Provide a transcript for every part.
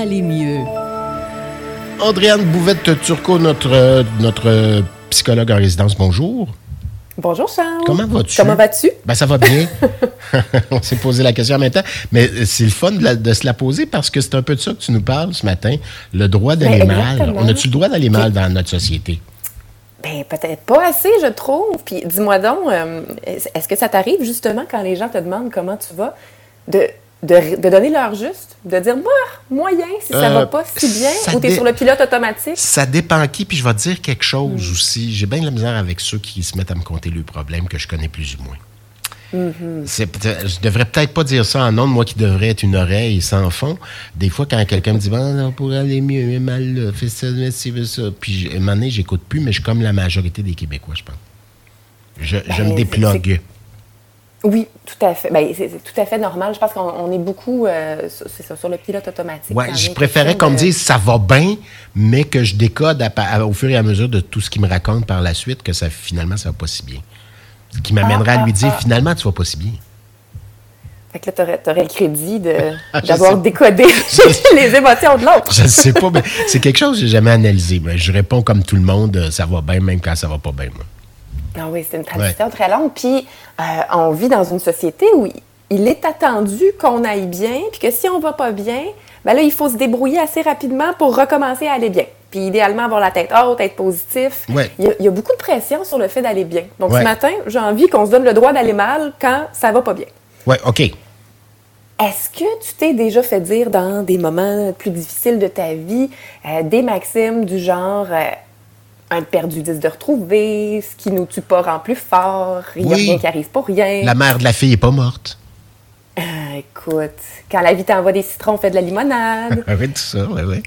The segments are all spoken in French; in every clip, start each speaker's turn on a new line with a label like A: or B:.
A: aller mieux.
B: Andréane Bouvette-Turcot, notre, notre psychologue en résidence, bonjour.
C: Bonjour Charles.
B: Comment vas-tu?
C: Comment vas-tu?
B: Ben, ça va bien. On s'est posé la question en même temps. Mais c'est le fun de, se la poser parce que c'est un peu de ça que tu nous parles ce matin. Le droit d'aller
C: Ben,
B: mal.
C: exactement.
B: On a-tu le droit d'aller mal dans notre société?
C: Ben, peut-être pas assez, je trouve. Puis dis-moi donc, euh, est-ce que ça t'arrive justement quand les gens te demandent comment tu vas, de, de, de donner leur juste, de dire, moi, moyen, si ça
B: Euh,
C: va pas si bien, ou
B: dé-
C: sur le pilote automatique?
B: Ça dépend qui, puis je vais te dire quelque chose
C: Mm.
B: aussi. J'ai bien de la misère avec ceux qui se mettent à me conter le problème que je connais plus ou moins. C'est peut- Je devrais peut-être pas dire ça en ondes, moi qui devrais être une oreille sans fond. Des fois, quand quelqu'un me dit bon, on pourrait aller mieux, mais mal là, fais ça, mais si, ça. Puis, à un moment donné, j'écoute plus, mais je suis comme la majorité des Québécois, je pense. Je, je
C: Ben,
B: me déplogue.
C: Oui, tout à fait. Ben, c'est tout à fait normal. Je pense qu'on on est beaucoup euh, sur, c'est ça, sur le pilote automatique.
B: Ouais, je préférais qu'on me dise ça va bien, mais que je décode à au fur et à mesure de tout ce qu'il me raconte par la suite que ça finalement ça va pas si bien. Ce qui m'amènerait
C: Ah,
B: à lui
C: ah,
B: dire
C: ah.
B: finalement tu vas pas si bien.
C: Fait que là, t'aurais, t'aurais le crédit
B: Ah,
C: d'avoir décodé les émotions de l'autre.
B: Je ne sais pas, mais c'est quelque chose que j'ai jamais analysé. Mais je réponds comme tout le monde, euh, ça va bien même quand ça va pas bien. Moi.
C: Ah oui, c'est une tradition très longue. Puis, euh, on vit dans une société où il est attendu qu'on aille bien, puis que si on va pas bien, ben là, il faut se débrouiller assez rapidement pour recommencer à aller bien. Puis, idéalement, avoir la tête haute, être positif.
B: Ouais.
C: Il, y a, il y a beaucoup de pression sur le fait d'aller bien. Donc,
B: Ouais.
C: ce matin, j'ai envie qu'on se donne le droit d'aller mal quand ça va pas bien.
B: Ouais, OK.
C: Est-ce que tu t'es déjà fait dire dans des moments plus difficiles de ta vie euh, des maximes du genre euh, un de perdu, dix de retrouver, ce qui nous tue pas rend plus fort, il n'y a
B: Oui.
C: rien qui arrive pour rien.
B: La mère de la fille est pas morte.
C: Euh, écoute, quand la vie t'envoie des citrons, fais de la limonade.
B: Ah oui, tout ça, oui, oui.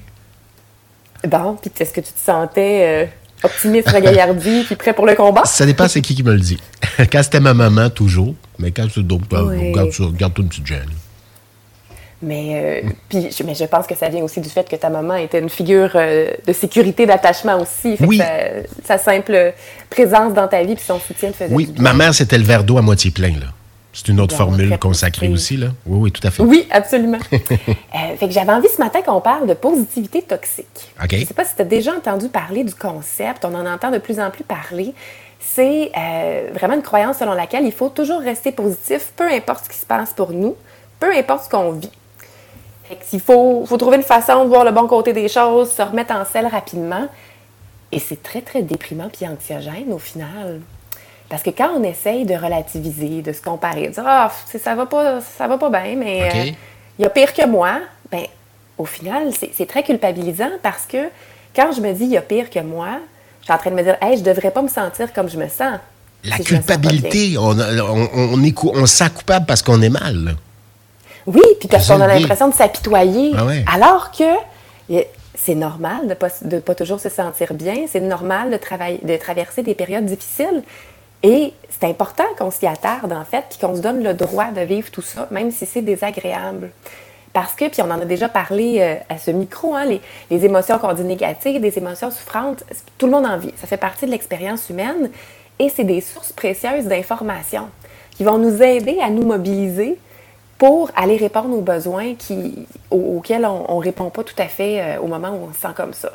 C: bon, puis est-ce que tu te sentais euh, optimiste, regaillardi, puis prêt pour le combat?
B: Ça dépend c'est qui qui me le dit. quand c'était ma maman, toujours. Mais quand c'est d'autres,
C: Oui.
B: regarde ça, garde-toi une petite gêne.
C: Mais, euh, puis, je, mais je pense que ça vient aussi du fait que ta maman était une figure euh, de sécurité, d'attachement aussi. Fait que
B: Oui.
C: sa, sa simple présence dans ta vie puis son soutien te faisait
B: Oui,
C: bien.
B: ma mère, c'était le verre d'eau à moitié plein, là. C'est une autre
C: Bon,
B: formule consacrée aussi, là. Oui, oui, tout à fait.
C: Oui, absolument. Euh, fait que j'avais envie ce matin qu'on parle de positivité toxique.
B: OK.
C: Je ne sais pas si tu as déjà entendu parler du concept, on en entend de plus en plus parler. C'est euh, vraiment une croyance selon laquelle il faut toujours rester positif, peu importe ce qui se passe pour nous, peu importe ce qu'on vit. Fait qu'il faut, faut trouver une façon de voir le bon côté des choses, se remettre en selle rapidement. Et c'est très, très déprimant puis anxiogène au final. Parce que quand on essaye de relativiser, de se comparer, de dire Ah, ça va pas, ça va pas bien, mais euh, il y a pire que moi, ben, au final, c'est très culpabilisant parce que quand je me dis il y a pire que moi, je suis en train de me dire Hey, je devrais pas me sentir comme je me sens.
B: La
C: si me sens
B: culpabilité, on, a- on, on est cou- on se sent coupable parce qu'on est mal.
C: Oui, puis parce qu'on a l'impression de s'apitoyer.
B: Ah ouais.
C: Alors que c'est normal de ne pas, de pas toujours se sentir bien. C'est normal de, travailler, de traverser des périodes difficiles. Et c'est important qu'on s'y attarde, en fait, puis qu'on se donne le droit de vivre tout ça, même si c'est désagréable. Parce que, puis on en a déjà parlé euh, à ce micro, hein, les, les émotions qu'on dit négatives, des émotions souffrantes, tout le monde en vit. Ça fait partie de l'expérience humaine et c'est des sources précieuses d'informations qui vont nous aider à nous mobiliser pour aller répondre aux besoins auxquels on ne répond pas tout à fait euh, au moment où on se sent comme ça.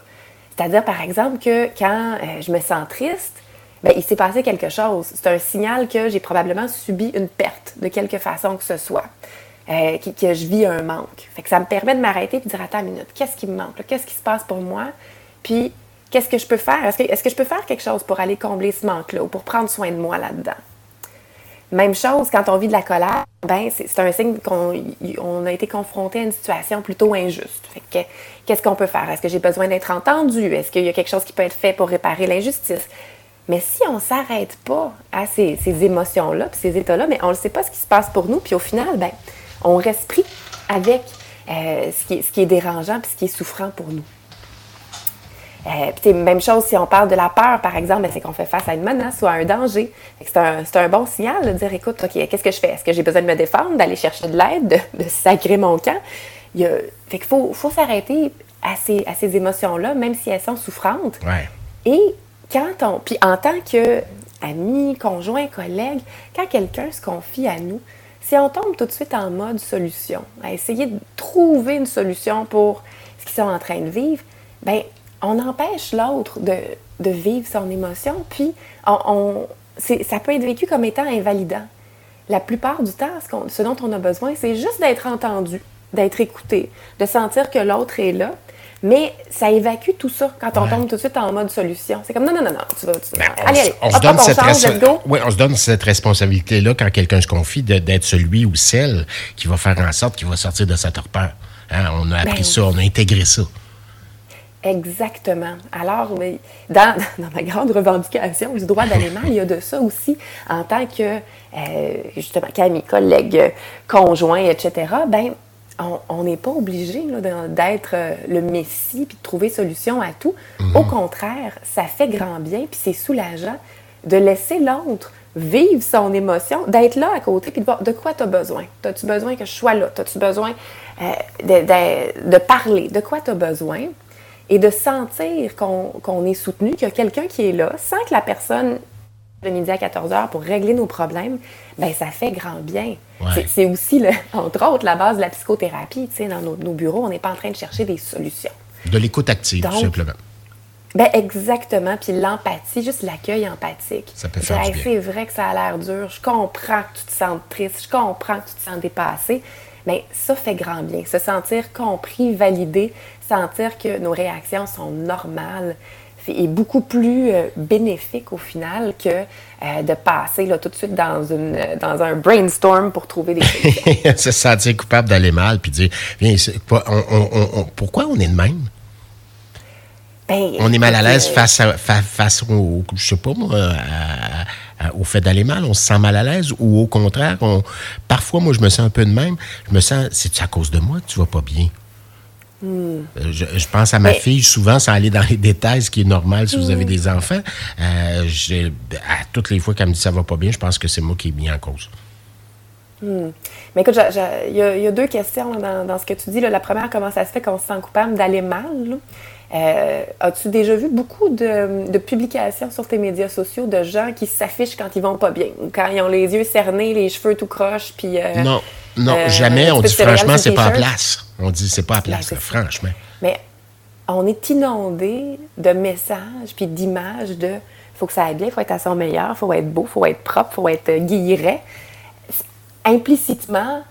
C: C'est-à-dire, par exemple, que quand euh, je me sens triste, ben, il s'est passé quelque chose. C'est un signal que j'ai probablement subi une perte de quelque façon que ce soit, euh, que, je vis un manque. Ça me permet de m'arrêter et de dire, attends une minute, qu'est-ce qui me manque? Qu'est-ce qui se passe pour moi? Puis, qu'est-ce que je peux faire? Est-ce que, est-ce que je peux faire quelque chose pour aller combler ce manque-là ou pour prendre soin de moi là-dedans? Même chose, quand on vit de la colère, ben, c'est un signe qu'on a été confronté à une situation plutôt injuste. Qu'est-ce qu'on peut faire? Est-ce que j'ai besoin d'être entendu? Est-ce qu'il y a quelque chose qui peut être fait pour réparer l'injustice? Mais si on ne s'arrête pas à ces, ces émotions-là, puis ces états-là, mais on ne sait pas ce qui se passe pour nous, puis au final, ben, on reste pris avec euh, ce, qui est, ce qui est dérangeant puis ce qui est souffrant pour nous. Euh, même chose si on parle de la peur, par exemple, ben, c'est qu'on fait face à une menace ou à un danger. C'est un, un bon signal de dire, écoute, OK, qu'est-ce que je fais? Est-ce que j'ai besoin de me défendre, d'aller chercher de l'aide, de, de sacrer mon camp? Il y a- fait qu'il faut, faut s'arrêter à ces, à ces émotions-là, même si elles sont souffrantes.
B: Ouais.
C: Et quand on. Puis en tant que ami, conjoint, collègue, quand quelqu'un se confie à nous, si on tombe tout de suite en mode solution, à essayer de trouver une solution pour ce qu'ils sont en train de vivre, ben on empêche l'autre de, de, vivre son émotion, puis on, ça peut être vécu comme étant invalidant. La plupart du temps, ce, ce dont on a besoin, c'est juste d'être entendu, d'être écouté, de sentir que l'autre est là, mais ça évacue tout ça quand on tombe tout de suite en mode solution. C'est comme non, non, non, non, tu vas. Tu
B: ben, allez, allez, on, se donne cette Oui, on se donne cette responsabilité-là quand quelqu'un se confie d'être celui ou celle qui va faire en sorte qu'il va sortir de sa torpeur. Hein, on a appris ben ça, on a intégré ça.
C: Exactement. Alors, dans, dans, ma grande revendication du droit d'aller mal, il y a de ça aussi en tant que, euh, justement, qu'ami, collègue, conjoint, etc. Ben, on n'est pas obligé d'être euh, le messie puis de trouver solution à tout. Mhm. Au contraire, ça fait grand bien puis c'est soulageant de laisser l'autre vivre son émotion, d'être là à côté puis de voir de quoi tu as besoin. As-tu besoin que je sois là? As-tu besoin euh, de, parler? De quoi tu as besoin? Et de sentir qu'on est soutenu, qu'il y a quelqu'un qui est là sans que la personne de midi à 14 heures pour régler nos problèmes, ben ça fait grand bien. C'est aussi, le, entre autres, la base de la psychothérapie. Tu sais, dans nos, bureaux, on n'est pas en train de chercher des solutions.
B: De l'écoute active, tout simplement.
C: Ben exactement. Puis l'empathie, juste l'accueil empathique.
B: Ça peut faire
C: C'est vrai que ça a l'air dur. Je comprends que tu te sens triste. Je comprends que tu te sens dépassé. Mais ça fait grand bien. Se sentir compris, validé, sentir que nos réactions sont normales, est beaucoup plus euh, bénéfique au final que euh, de passer là, tout de suite dans, une, dans un brainstorm pour trouver des
B: solutions. se sentir coupable d'aller mal puis dire Viens, pourquoi on est de même? Ben, on est mal à l'aise face, à, face au, je sais pas moi, au fait d'aller mal, on se sent mal à l'aise ou au contraire, on, parfois moi je me sens un peu de même, je me sens, c'est à cause de moi que tu vas pas bien? Euh, je, pense à ma fille souvent, sans aller dans les détails, ce qui est normal si vous avez des enfants. Euh, à toutes les fois qu'elle me dit ça va pas bien, je pense que c'est moi qui ai mis en cause.
C: Hmm. Mais écoute, il y, a deux questions dans, ce que tu dis. La première, comment ça se fait qu'on se sent coupable d'aller mal? Euh, as-tu déjà vu beaucoup de, publications sur tes médias sociaux de gens qui s'affichent quand ils vont pas bien, quand ils ont les yeux cernés, les cheveux tout croches, puis...
B: non, non, jamais. On dit franchement, c'est pas à place. On dit c'est pas à place, franchement.
C: Mais on est inondé de messages puis d'images de faut que ça aille bien, il faut être à son meilleur, il faut être beau, il faut être propre, il faut être guilleret. Implicitement,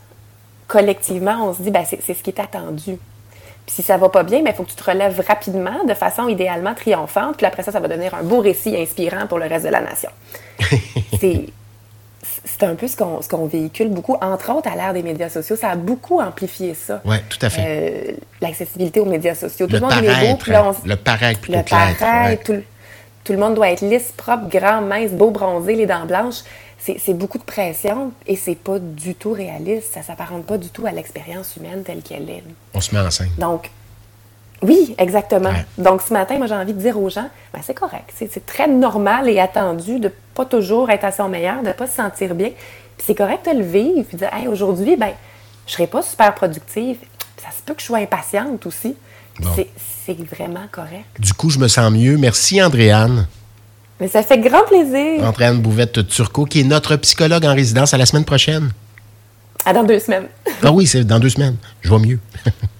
C: collectivement, on se dit ben, c'est ce qui est attendu. Puis si ça va pas bien, il ben, faut que tu te relèves rapidement, de façon idéalement triomphante, puis après ça, ça va devenir un beau récit inspirant pour le reste de la nation. c'est c'est un peu ce qu'on véhicule beaucoup, entre autres à l'ère des médias sociaux. Ça a beaucoup amplifié ça.
B: Oui, tout à fait.
C: Euh, l'accessibilité aux médias sociaux.
B: Tout le, monde est beau. le paraître plutôt
C: le tout, tout, le monde doit être lisse, propre, grand, mince, beau, bronzé, les dents blanches. C'est beaucoup de pression et c'est pas du tout réaliste. Ça s'apparente pas du tout à l'expérience humaine telle qu'elle est.
B: On se met en scène.
C: Donc, oui, exactement. Donc, ce matin, moi, j'ai envie de dire aux gens, ben, c'est correct. C'est très normal et attendu de pas toujours être à son meilleur, de pas se sentir bien. Puis c'est correct de le vivre, puis de dire, hey, aujourd'hui, ben, je serai pas super productive. ça se peut que je sois impatiente aussi. C'est vraiment correct.
B: Du coup, je me sens mieux. Merci, Andréane.
C: Mais ça fait grand plaisir.
B: Andréane Bouvette-Turcot, qui est notre psychologue en résidence à la semaine prochaine.
C: À dans deux semaines.
B: ah oui, c'est dans deux semaines. Je vois mieux.